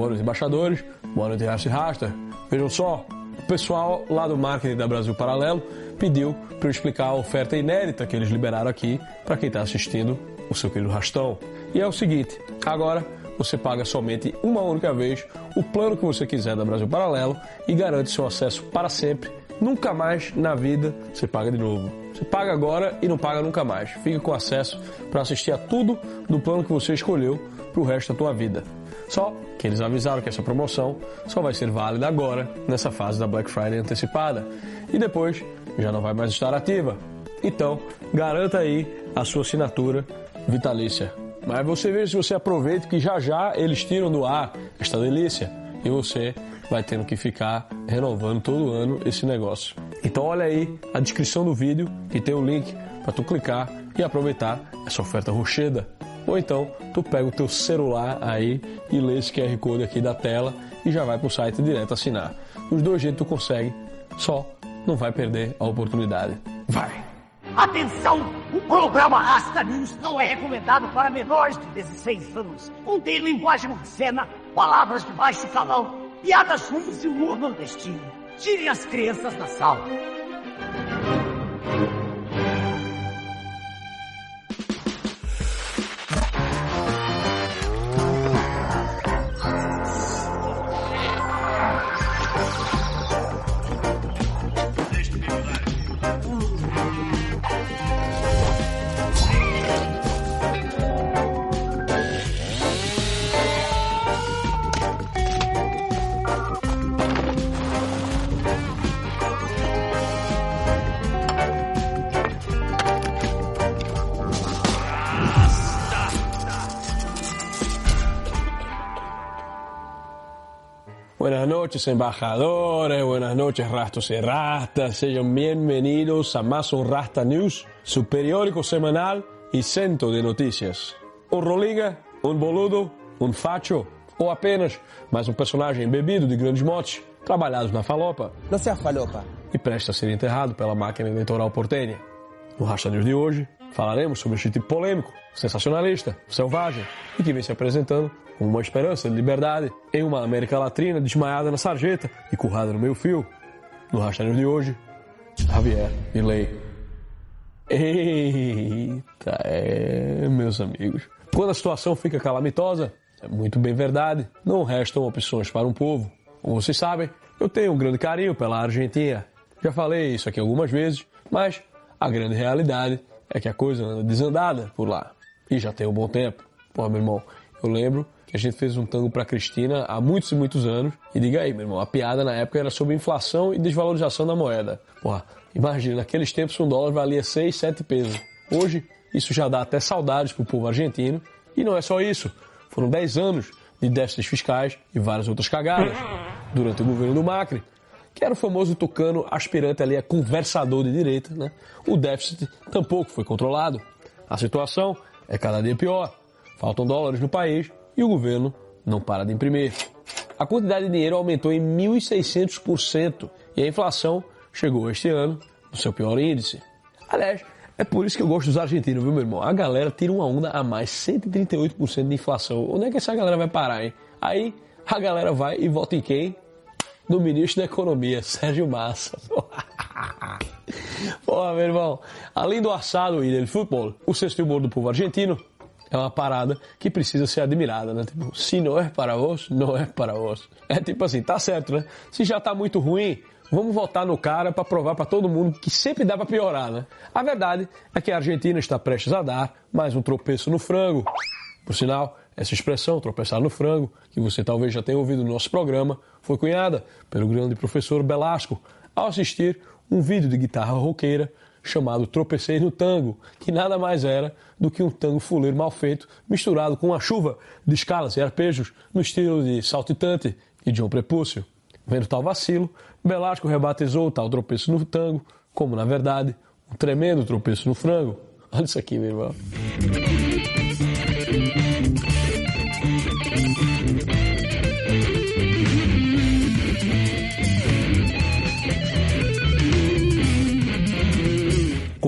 Boa noite, embaixadores. Boa noite, Rassi Rasta. Vejam só, o pessoal lá do marketing da Brasil Paralelo pediu para eu explicar a oferta inédita que eles liberaram aqui para quem está assistindo o seu querido Rastão. E é o seguinte: agora você paga somente uma única vez o plano que você quiser da Brasil Paralelo e garante seu acesso para sempre. Nunca mais na vida você paga de novo. Você paga agora e não paga nunca mais. Fica com acesso para assistir a tudo do plano que você escolheu para o resto da tua vida. Só que eles avisaram que essa promoção só vai ser válida agora, nessa fase da Black Friday antecipada. E depois já não vai mais estar ativa. Então, garanta aí a sua assinatura vitalícia. Mas você veja se você aproveita que já já eles tiram do ar esta delícia e você vai tendo que ficar renovando todo ano esse negócio. Então olha aí a descrição do vídeo que tem o um link para tu clicar e aproveitar essa oferta rocheda. Ou então tu pega o teu celular aí e lê esse QR Code aqui da tela e já vai para o site direto assinar. Dos dois jeitos tu consegue, só não vai perder a oportunidade. Vai! Atenção! O programa Rasta News não é recomendado para menores de 16 anos. Contém linguagem obscena, palavras de baixo calão, piadas ruins e humor nordestino. Tire as crianças da sala. Noches, embajadores. Buenas noches, rastos y rastas. Sean bienvenidos a más un Rasta News, su periódico semanal y centro de noticias. Um roliga, um boludo, um facho ou apenas mais um personagem bebido de grandes motes, trabalhados na falopa Não seja falopa. e presta a ser enterrado pela máquina eleitoral portenha. No Rasta News de hoje, falaremos sobre este tipo polêmico, sensacionalista, selvagem e que vem se apresentando como uma esperança de liberdade em uma América Latina desmaiada na sarjeta e currada no meio fio. No Rasta News de hoje, Javier Milei. Eita, é, meus amigos. Quando a situação fica calamitosa, é muito bem verdade, não restam opções para um povo. Como vocês sabem, eu tenho um grande carinho pela Argentina. Já falei isso aqui algumas vezes, mas a grande realidade é que a coisa anda desandada por lá. E já tem um bom tempo. Pô, meu irmão, eu lembro que a gente fez um tango pra Cristina há muitos e muitos anos. E diga aí, meu irmão, a piada na época era sobre inflação e desvalorização da moeda. Porra, imagina, naqueles tempos um dólar valia 6, 7 pesos. Hoje, isso já dá até saudades pro povo argentino. E não é só isso. Foram 10 anos de déficits fiscais e várias outras cagadas durante o governo do Macri, que era o famoso tucano aspirante ali a conversador de direita, né? O déficit tampouco foi controlado. A situação é cada dia pior. Faltam dólares no país e o governo não para de imprimir. A quantidade de dinheiro aumentou em 1.600% e a inflação chegou este ano no seu pior índice. Aliás, é por isso que eu gosto dos argentinos, viu, meu irmão? A galera tira uma onda a mais, 138% de inflação. Onde é que essa galera vai parar, hein? Aí a galera vai e vota em quem? No ministro da Economia, Sérgio Massa. Porra, meu irmão, além do assado e do futebol, o sexto humor do povo argentino é uma parada que precisa ser admirada, né? Tipo, se não é para vós, não é para vós. É tipo assim, tá certo, né? Se já tá muito ruim, vamos votar no cara para provar para todo mundo que sempre dá para piorar, né? A verdade é que a Argentina está prestes a dar mais um tropeço no frango. Por sinal, essa expressão, tropeçar no frango, que você talvez já tenha ouvido no nosso programa, foi cunhada pelo grande professor Belasco ao assistir um vídeo de guitarra roqueira chamado Tropecei no Tango, que nada mais era do que um tango fuleiro mal feito, misturado com uma chuva de escalas e arpejos no estilo de Saltitante e John Prepúcio. Vendo tal vacilo, Belasco rebatizou o tal tropeço no tango como, na verdade, um tremendo tropeço no frango. Olha isso aqui, meu irmão.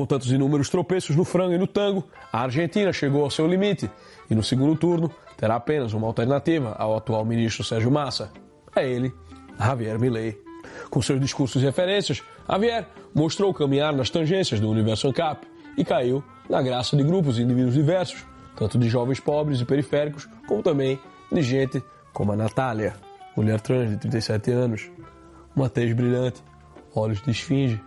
Com tantos inúmeros tropeços no frango e no tango, a Argentina chegou ao seu limite e no segundo turno terá apenas uma alternativa ao atual ministro Sérgio Massa. É ele, Javier Milei. Com seus discursos e referências, Javier mostrou caminhar nas tangências do universo ANCAP e caiu na graça de grupos e indivíduos diversos, tanto de jovens pobres e periféricos, como também de gente como a Natália, mulher trans de 37 anos, uma tez brilhante, olhos de esfinge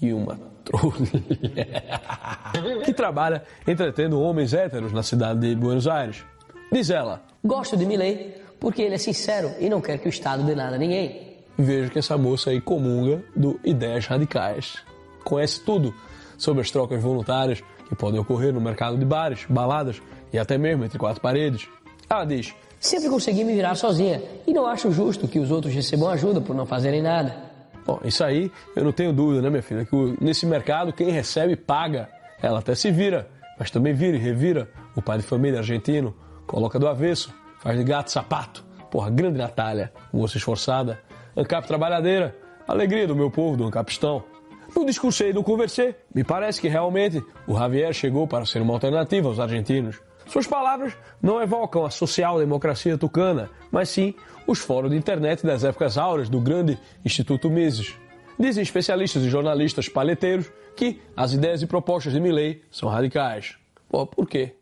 e uma que trabalha entretendo homens héteros na cidade de Buenos Aires. Diz ela: Gosto de Milley porque ele é sincero e não quer que o Estado dê nada a ninguém. Veja que essa moça aí comunga do Ideias Radicais. Conhece tudo sobre as trocas voluntárias que podem ocorrer no mercado de bares, baladas e até mesmo entre quatro paredes. Ela diz: Sempre consegui me virar sozinha e não acho justo que os outros recebam ajuda por não fazerem nada. Bom, isso aí eu não tenho dúvida, né, minha filha? Que nesse mercado quem recebe paga. Ela até se vira, mas também vira e revira. O pai de família argentino coloca do avesso, faz de gato sapato. Porra, grande Natália, moça esforçada. Ancap trabalhadeira, alegria do meu povo do Ancapistão. No discurso aí do Conversê, me parece que realmente o Javier chegou para ser uma alternativa aos argentinos. Suas palavras não evocam a social-democracia tucana, mas sim os fóruns de internet das épocas áureas do grande Instituto Mises. Dizem especialistas e jornalistas palheteiros que as ideias e propostas de Milley são radicais. Pô, por quê?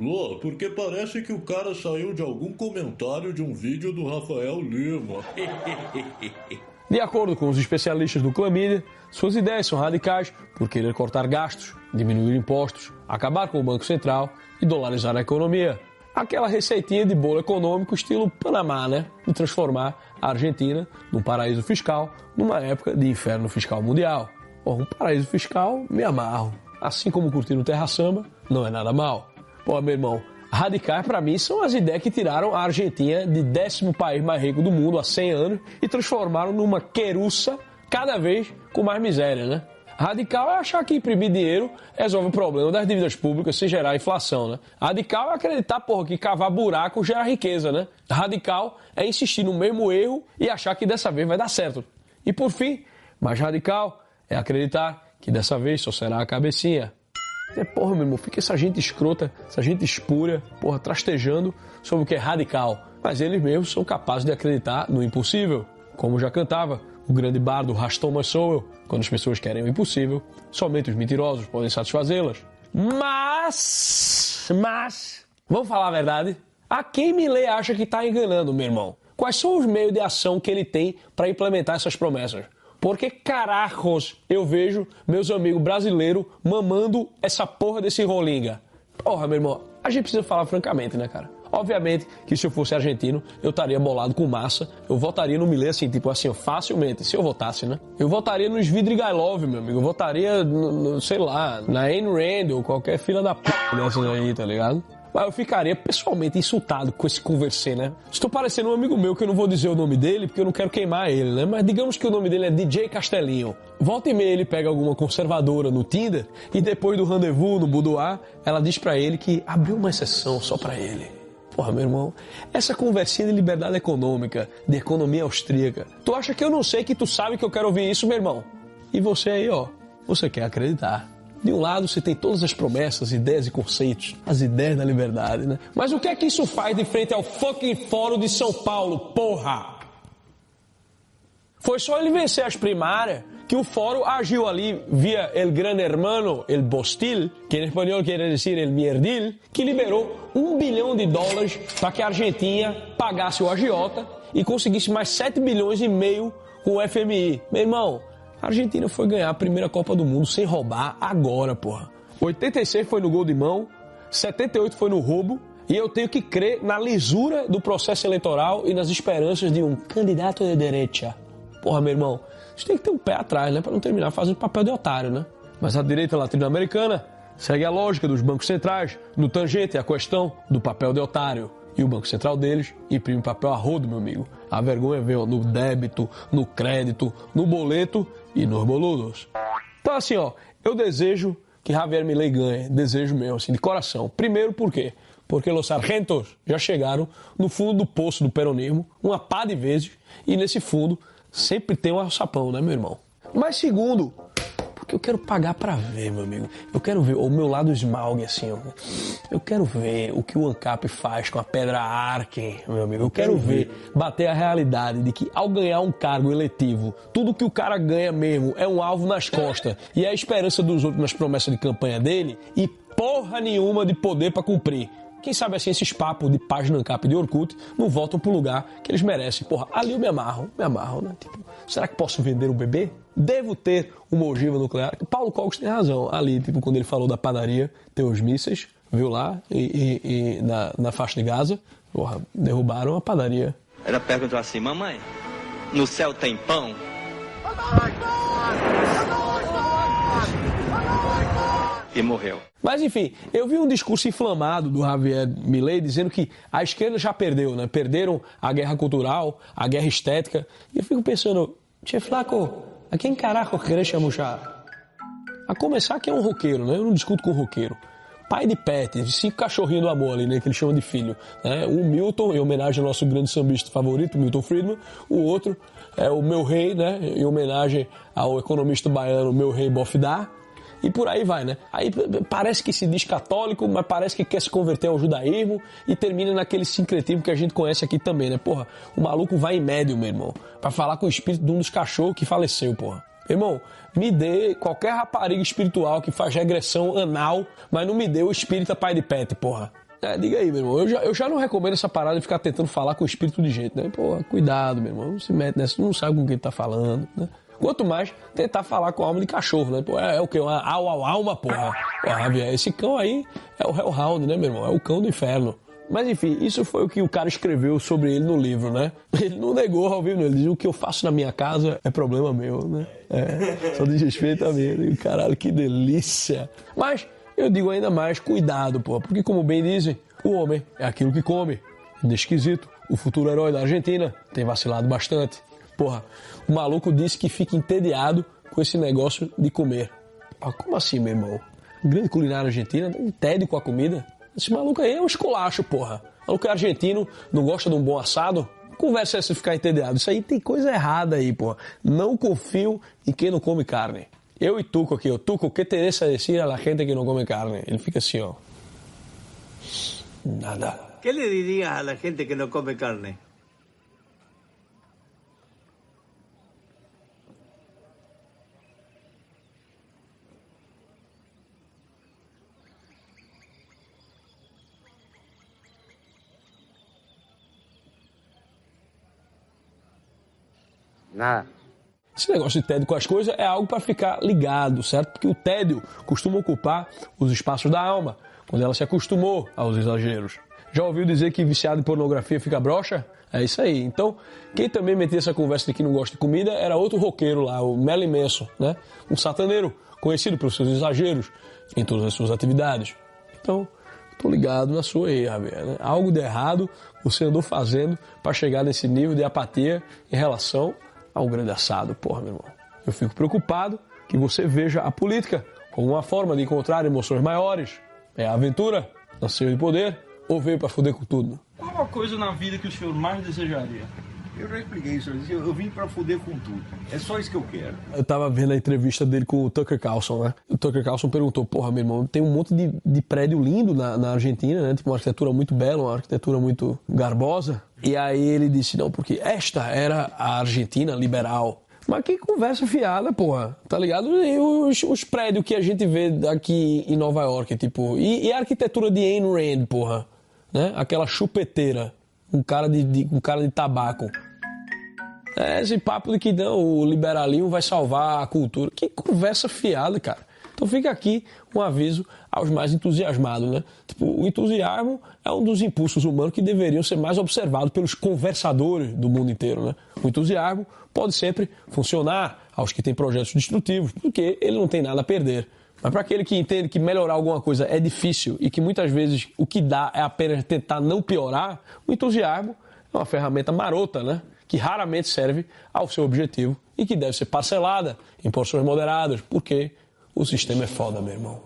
Lô, porque parece que o cara saiu de algum comentário de um vídeo do Rafael Lima. De acordo com os especialistas do Clamídia, suas ideias são radicais por querer cortar gastos, diminuir impostos, acabar com o Banco Central e dolarizar a economia. Aquela receitinha de bolo econômico estilo Panamá, né? De transformar a Argentina num paraíso fiscal numa época de inferno fiscal mundial. Bom, um paraíso fiscal, me amarro. Assim como curtir no Terra Samba, não é nada mal. Pô, meu irmão, radicais para mim são as ideias que tiraram a Argentina de décimo país mais rico do mundo há 100 anos e transformaram numa queruça cada vez com mais miséria, né? Radical é achar que imprimir dinheiro resolve o problema das dívidas públicas sem gerar inflação, né? Radical é acreditar, porra, que cavar buraco gera riqueza, né? Radical é insistir no mesmo erro e achar que dessa vez vai dar certo. E por fim, mais radical é acreditar que dessa vez só será a cabecinha. É, porra, meu irmão, fica essa gente escrota, essa gente espúria, porra, trastejando sobre o que é radical. Mas eles mesmos são capazes de acreditar no impossível. Como já cantava o grande bardo Raston Mansowell, quando as pessoas querem o impossível, somente os mentirosos podem satisfazê-las. Mas, mas, vamos falar a verdade? A quem Milley acha que está enganando, meu irmão? Quais são os meios de ação que ele tem para implementar essas promessas? Porque carajos eu vejo meus amigos brasileiros mamando essa porra desse rolinga. Porra, meu irmão, a gente precisa falar francamente, né, cara? Obviamente que se eu fosse argentino, eu estaria bolado com massa. Eu votaria no Milei assim, tipo assim, facilmente, se eu votasse, né? Eu votaria no Svidrigailov, meu amigo. Eu votaria, no, no, sei lá, na Ayn Rand ou qualquer filha da p dessas aí, tá ligado? Mas eu ficaria pessoalmente insultado com esse conversê, né? Estou parecendo um amigo meu que eu não vou dizer o nome dele porque eu não quero queimar ele, né? Mas digamos que o nome dele é DJ Castelinho. Volta e meia ele pega alguma conservadora no Tinder e depois do rendezvous no boudoir, ela diz para ele que abriu uma exceção só para ele. Porra, meu irmão, essa conversinha de liberdade econômica, de economia austríaca, tu acha que eu não sei que tu sabe que eu quero ouvir isso, meu irmão? E você aí, ó, você quer acreditar. De um lado você tem todas as promessas, ideias e conceitos, as ideias da liberdade, né? Mas o que é que isso faz de frente ao fucking Fórum de São Paulo, porra? Foi só ele vencer as primárias que o fórum agiu ali via el gran hermano, el bostil, que em espanhol quer dizer el mierdil, que liberou um bilhão de dólares para que a Argentina pagasse o agiota e conseguisse mais 7 bilhões e meio com o FMI. Meu irmão, a Argentina foi ganhar a primeira Copa do Mundo sem roubar agora, porra. 86 foi no gol de mão, 78 foi no roubo, e eu tenho que crer na lisura do processo eleitoral e nas esperanças de um candidato de direita. Porra, meu irmão, a gente tem que ter um pé atrás, né? Para não terminar fazendo papel de otário, né? Mas a direita latino-americana segue a lógica dos bancos centrais, no tangente a questão do papel de otário. E o Banco Central deles imprime papel a rodo, meu amigo. A vergonha vem no débito, no crédito, no boleto e nos boludos. Então, assim, ó, eu desejo que Javier Milei ganhe. Desejo mesmo, assim, de coração. Primeiro, por quê? Porque os sargentos já chegaram no fundo do poço do peronismo, uma pá de vezes, e nesse fundo sempre tem um alçapão, né, meu irmão? Mas segundo, porque eu quero pagar para ver, meu amigo. Eu quero ver o meu lado Smaug, assim, ó. Eu quero ver o que o ANCAP faz com a pedra Arken, meu amigo. Eu quero ver bater a realidade de que ao ganhar um cargo eletivo, tudo que o cara ganha mesmo é um alvo nas costas e é a esperança dos outros nas promessas de campanha dele e porra nenhuma de poder para cumprir. Quem sabe assim, esses papos de página ANCAP de Orkut não voltam pro lugar que eles merecem. Porra, ali eu me amarro, me amarro, né? Tipo, será que posso vender um bebê? Devo ter uma ogiva nuclear? Paulo Cogos tem razão. Ali, tipo, quando ele falou da padaria, tem os mísseis, viu lá, e, e, e na, na faixa de Gaza, porra, derrubaram a padaria. Ela perguntou assim, mamãe, no céu tem pão? E morreu. Mas enfim, eu vi um discurso inflamado do Javier Milei dizendo que a esquerda já perdeu, né? Perderam a guerra cultural, a guerra estética. E eu fico pensando, Tchê Flaco, a quem caraca querer chamuchar? A começar que é um roqueiro, né? Eu não discuto com roqueiro. Pai de pet, cinco cachorrinhos do amor ali, né? Que ele chama de filho. Né? O Milton, em homenagem ao nosso grande sambista favorito, Milton Friedman. O outro é o meu rei, né? Em homenagem ao economista baiano, meu rei Bofidar. E por aí vai, né? Aí parece que se diz católico, mas parece que quer se converter ao judaísmo e termina naquele sincretismo que a gente conhece aqui também, né? Porra, o maluco vai em médio, meu irmão, para falar com o espírito de um dos cachorros que faleceu, porra. Irmão, me dê qualquer rapariga espiritual que faz regressão anal, mas não me dê o espírita pai de pet, porra. É, diga aí, meu irmão. Eu já, eu já não recomendo essa parada de ficar tentando falar com o espírito de gente, né? Pô, cuidado, meu irmão. Não se mete nessa, não sabe com quem tá falando, né? Quanto mais tentar falar com a alma de cachorro, né? Pô, é, é o que? Uma au, au, alma, porra. Porra, esse cão aí é o Hellhound, né, meu irmão? É o cão do inferno. Mas enfim, isso foi o que o cara escreveu sobre ele no livro, né? Ele não negou ao vivo, ele dizia o que eu faço na minha casa é problema meu, né? É, só diz respeito a mim. Caralho, que delícia. Mas eu digo ainda mais, cuidado, pô, porque como bem dizem, o homem é aquilo que come. Desquisito. O futuro herói da Argentina tem vacilado bastante. Porra, o maluco disse que fica entediado com esse negócio de comer. Ah, como assim, meu irmão? Grande culinária argentina, entede com a comida? Esse maluco aí é um esculacho, porra. O maluco é argentino, não gosta de um bom assado? Conversa essa ficar entediado. Isso aí tem coisa errada aí, porra. Não confio em quem não come carne. Eu e Tuco aqui, ó. Tuco, o que tenés a decir a la gente que não come carne? Ele fica assim, ó. Nada. ¿Qué le dirías a la gente que no come carne? Nada. Esse negócio de tédio com as coisas é algo para ficar ligado, certo? Porque o tédio costuma ocupar os espaços da alma, quando ela se acostumou aos exageros. Já ouviu dizer que viciado em pornografia fica broxa? É isso aí. Então, quem também metia essa conversa de que não gosta de comida era outro roqueiro lá, o Melly Manson, né? Um sataneiro, conhecido pelos seus exageros em todas as suas atividades. Então, tô ligado na sua aí, Javier. Né? Algo de errado você andou fazendo para chegar nesse nível de apatia em relação ao grande assado, porra, meu irmão. Eu fico preocupado que você veja a política como uma forma de encontrar emoções maiores. É a aventura, nasceu de poder, ou veio para foder com tudo? Qual a coisa na vida que o senhor mais desejaria? Eu já expliquei isso, eu, eu vim pra fuder com tudo. É só isso que eu quero. Eu tava vendo a entrevista dele com o Tucker Carlson, né? O Tucker Carlson perguntou, porra, meu irmão, tem um monte de, de prédio lindo na, na Argentina, né? Tipo, uma arquitetura muito bela, uma arquitetura muito garbosa. E aí ele disse, não, porque esta era a Argentina liberal. Mas que conversa fiada, porra. Tá ligado? E os, os prédios que a gente vê aqui em Nova York, tipo. E, e a arquitetura de Ayn Rand, porra. Né? Aquela chupeteira. Um cara de, de, um cara de tabaco. É esse papo de que não, o liberalismo vai salvar a cultura. Que conversa fiada, cara. Então fica aqui um aviso aos mais entusiasmados, né? Tipo, o entusiasmo é um dos impulsos humanos que deveriam ser mais observados pelos conversadores do mundo inteiro, né? O entusiasmo pode sempre funcionar aos que têm projetos destrutivos, porque ele não tem nada a perder. Mas para aquele que entende que melhorar alguma coisa é difícil e que muitas vezes o que dá é apenas tentar não piorar, o entusiasmo é uma ferramenta marota, né? que raramente serve ao seu objetivo e que deve ser parcelada em porções moderadas, porque o sistema é foda, meu irmão.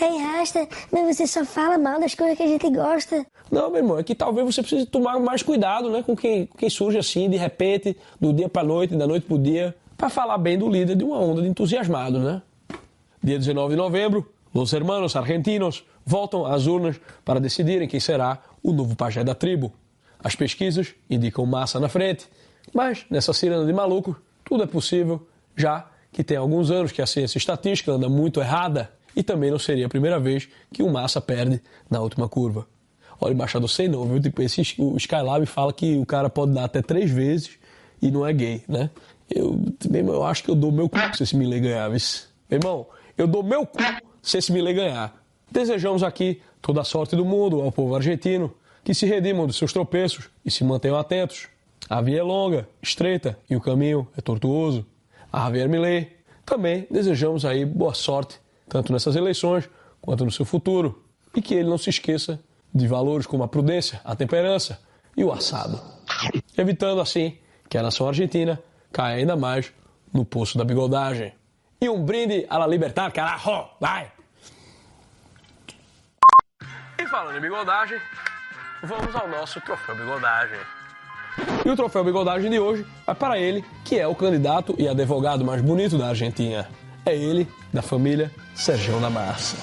Ei, Rasta, mas você só fala mal das coisas que a gente gosta. Não, meu irmão, é que talvez você precise tomar mais cuidado né, com quem, com quem surge assim, de repente, do dia para noite, da noite para o dia. para falar bem do líder de uma onda de entusiasmados, né? Dia 19 de novembro, os hermanos argentinos voltam às urnas para decidirem quem será o novo pajé da tribo. As pesquisas indicam massa na frente, mas nessa ciranda de malucos, tudo é possível, já que tem alguns anos que a ciência estatística anda muito errada e também não seria a primeira vez que o Massa perde na última curva. Olha, embaixador, sei não, viu? Tipo, esse, o Skylab fala que o cara pode dar até três vezes e não é gay, né? Eu, meu, eu acho que eu dou meu cu se esse Milley ganhar, viu? Meu irmão, eu dou meu cu se esse Milley ganhar. Desejamos aqui toda a sorte do mundo ao povo argentino, que se redimam dos seus tropeços e se mantenham atentos. A via é longa, estreita e o caminho é tortuoso. A Javier Milei também desejamos aí boa sorte, tanto nessas eleições quanto no seu futuro, e que ele não se esqueça de valores como a prudência, a temperança e o assado, evitando assim que a nação argentina caia ainda mais no poço da bigodagem. E um brinde à la libertad, carajo! Vai! E falando em bigodagem, vamos ao nosso troféu bigodagem. E o troféu bigodagem de hoje vai para ele, que é o candidato e advogado mais bonito da Argentina. É ele, da família Sergão da Massa.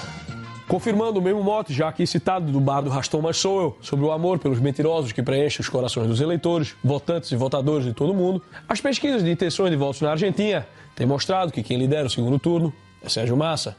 Confirmando o mesmo mote, já aqui citado do bar do Rastão Mas Sou Eu, sobre o amor pelos mentirosos que preenche os corações dos eleitores, votantes e votadores de todo mundo, as pesquisas de intenções de votos na Argentina têm mostrado que quem lidera o segundo turno é Sérgio Massa.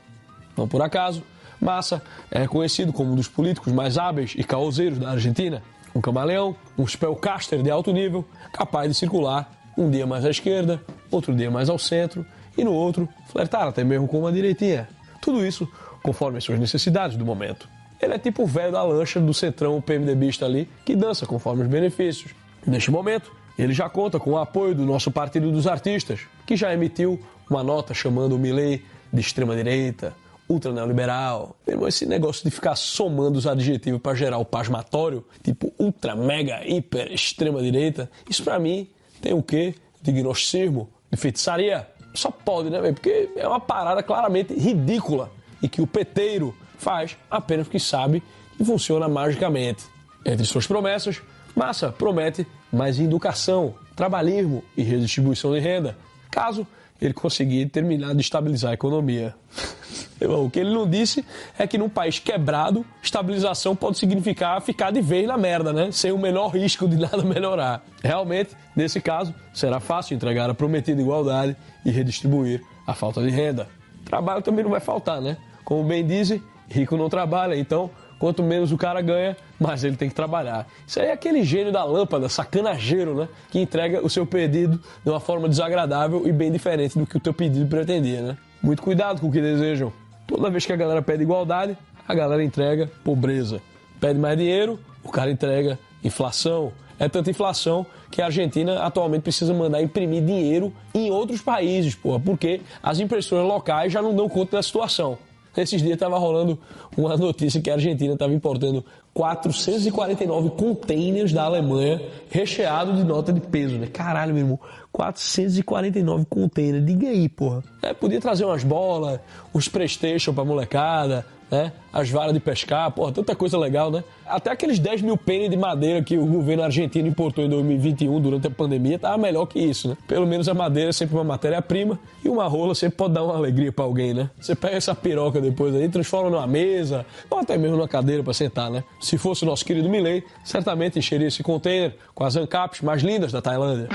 Não por acaso, Massa é reconhecido como um dos políticos mais hábeis e caoseiros da Argentina. Um camaleão, um spellcaster de alto nível, capaz de circular um dia mais à esquerda, outro dia mais ao centro e no outro flertar até mesmo com uma direitinha. Tudo isso conforme as suas necessidades do momento. Ele é tipo o velho da lancha do centrão PMDBista ali, que dança conforme os benefícios. Neste momento, ele já conta com o apoio do nosso Partido dos Artistas, que já emitiu uma nota chamando o Milley de extrema-direita, ultra neoliberal. Irmão, esse negócio de ficar somando os adjetivos para gerar o pasmatório, tipo ultra, mega, hiper, extrema-direita, isso para mim tem o quê? De gnosticismo, de feitiçaria. Só pode, né? Porque é uma parada claramente ridícula e que o peteiro faz apenas porque sabe que funciona magicamente. Entre suas promessas, Massa promete mais educação, trabalhismo e redistribuição de renda, caso ele conseguir terminar de estabilizar a economia. O que ele não disse é que num país quebrado, estabilização pode significar ficar de vez na merda, né? Sem o menor risco de nada melhorar. Realmente, nesse caso, será fácil entregar a prometida igualdade e redistribuir a falta de renda. Trabalho também não vai faltar, né? Como bem dizem, rico não trabalha, então quanto menos o cara ganha, mais ele tem que trabalhar. Isso aí é aquele gênio da lâmpada, sacanageiro, né? Que entrega o seu pedido de uma forma desagradável e bem diferente do que o teu pedido pretendia, né? Muito cuidado com o que desejam. Toda vez que a galera pede igualdade, a galera entrega pobreza. Pede mais dinheiro, o cara entrega inflação. É tanta inflação que a Argentina atualmente precisa mandar imprimir dinheiro em outros países, porra, porque as impressoras locais já não dão conta da situação. Esses dias estava rolando uma notícia que a Argentina estava importando 449 containers da Alemanha recheados de nota de peso, né? Caralho, meu irmão. 449 containers. Diga aí, porra. É, podia trazer umas bolas, uns Playstation pra molecada, né? As varas de pescar, porra, tanta coisa legal, né? Até aqueles 10 mil pênis de madeira que o governo argentino importou em 2021 durante a pandemia tava melhor que isso, né? Pelo menos a madeira é sempre uma matéria-prima e uma rola sempre pode dar uma alegria para alguém, né? Você pega essa piroca depois aí, transforma numa mesa ou até mesmo numa cadeira para sentar, né? Se fosse o nosso querido Milley, certamente encheria esse container com as ancaps mais lindas da Tailândia.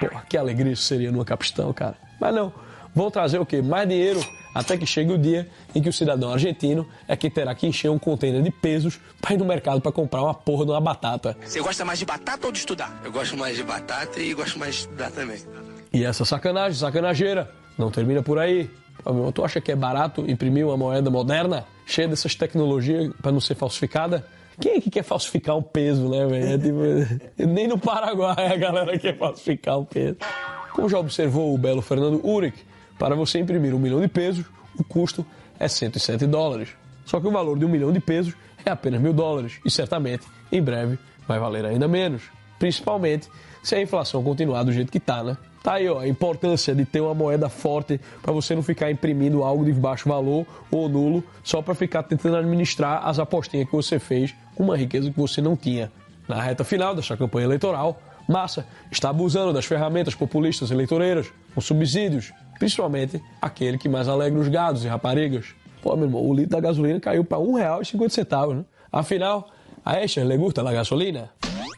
Porra, que alegria isso seria numa capistão, cara. Mas não, vão trazer o quê? Mais dinheiro até que chegue o dia em que o cidadão argentino é quem terá que encher um container de pesos para ir no mercado para comprar uma porra de uma batata. Você gosta mais de batata ou de estudar? Eu gosto mais de batata e gosto mais de estudar também. E essa sacanagem, sacanageira, não termina por aí. Tu acha que é barato imprimir uma moeda moderna, cheia dessas tecnologias para não ser falsificada? Quem é que quer falsificar um peso, né, velho? É tipo, nem no Paraguai a galera quer falsificar um peso. Como já observou o belo Fernando Uric, para você imprimir um milhão de pesos, o custo é 107 dólares. Só que o valor de um milhão de pesos é apenas mil dólares e certamente, em breve, vai valer ainda menos. Principalmente se a inflação continuar do jeito que está, né? Tá aí, ó, a importância de ter uma moeda forte para você não ficar imprimindo algo de baixo valor ou nulo só para ficar tentando administrar as apostinhas que você fez com uma riqueza que você não tinha. Na reta final desta campanha eleitoral, Massa está abusando das ferramentas populistas eleitoreiras, com subsídios, principalmente aquele que mais alegra os gados e raparigas. Pô, meu irmão, o litro da gasolina caiu para R$ 1,50, né? Afinal, a Escher le la gasolina?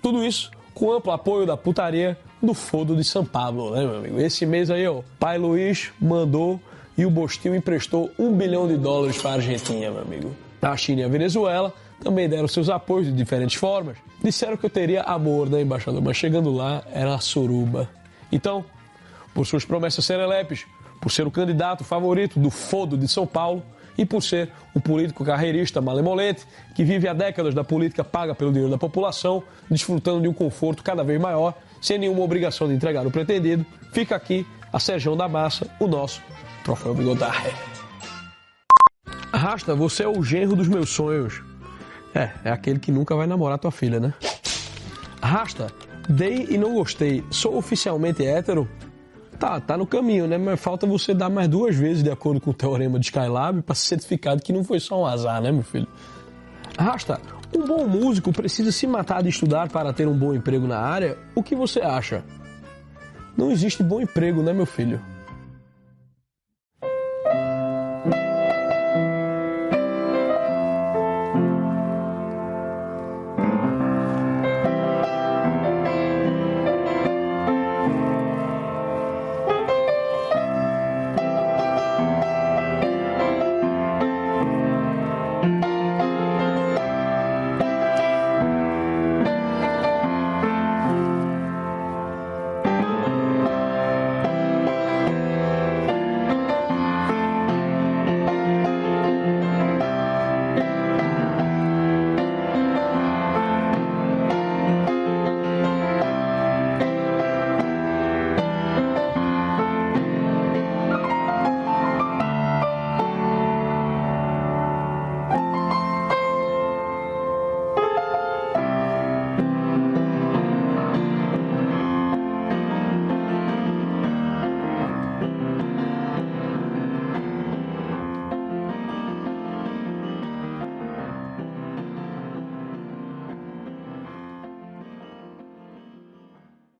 Tudo isso com amplo apoio da putaria do Fodo de São Paulo, né, meu amigo? Esse mês aí, ó, pai Luiz mandou e o Bostil emprestou um bilhão de dólares para a Argentina, meu amigo. A China e a Venezuela também deram seus apoios de diferentes formas. Disseram que eu teria amor, né, embaixador? Mas chegando lá, era a suruba. Então, por suas promessas serelepes, por ser o candidato favorito do Fodo de São Paulo e por ser um político carreirista malemolente que vive há décadas da política paga pelo dinheiro da população, desfrutando de um conforto cada vez maior, sem nenhuma obrigação de entregar o pretendido, fica aqui a Serjão da Massa, o nosso troféu Bigodar. Rasta, você é o genro dos meus sonhos. É, é aquele que nunca vai namorar tua filha, né? Rasta, dei e não gostei. Sou oficialmente hétero? Tá, tá no caminho, né? Mas falta você dar mais duas vezes, de acordo com o teorema de Skylab, para ser certificado que não foi só um azar, né, meu filho? Rasta, um bom músico precisa se matar de estudar para ter um bom emprego na área? O que você acha? Não existe bom emprego, né, meu filho?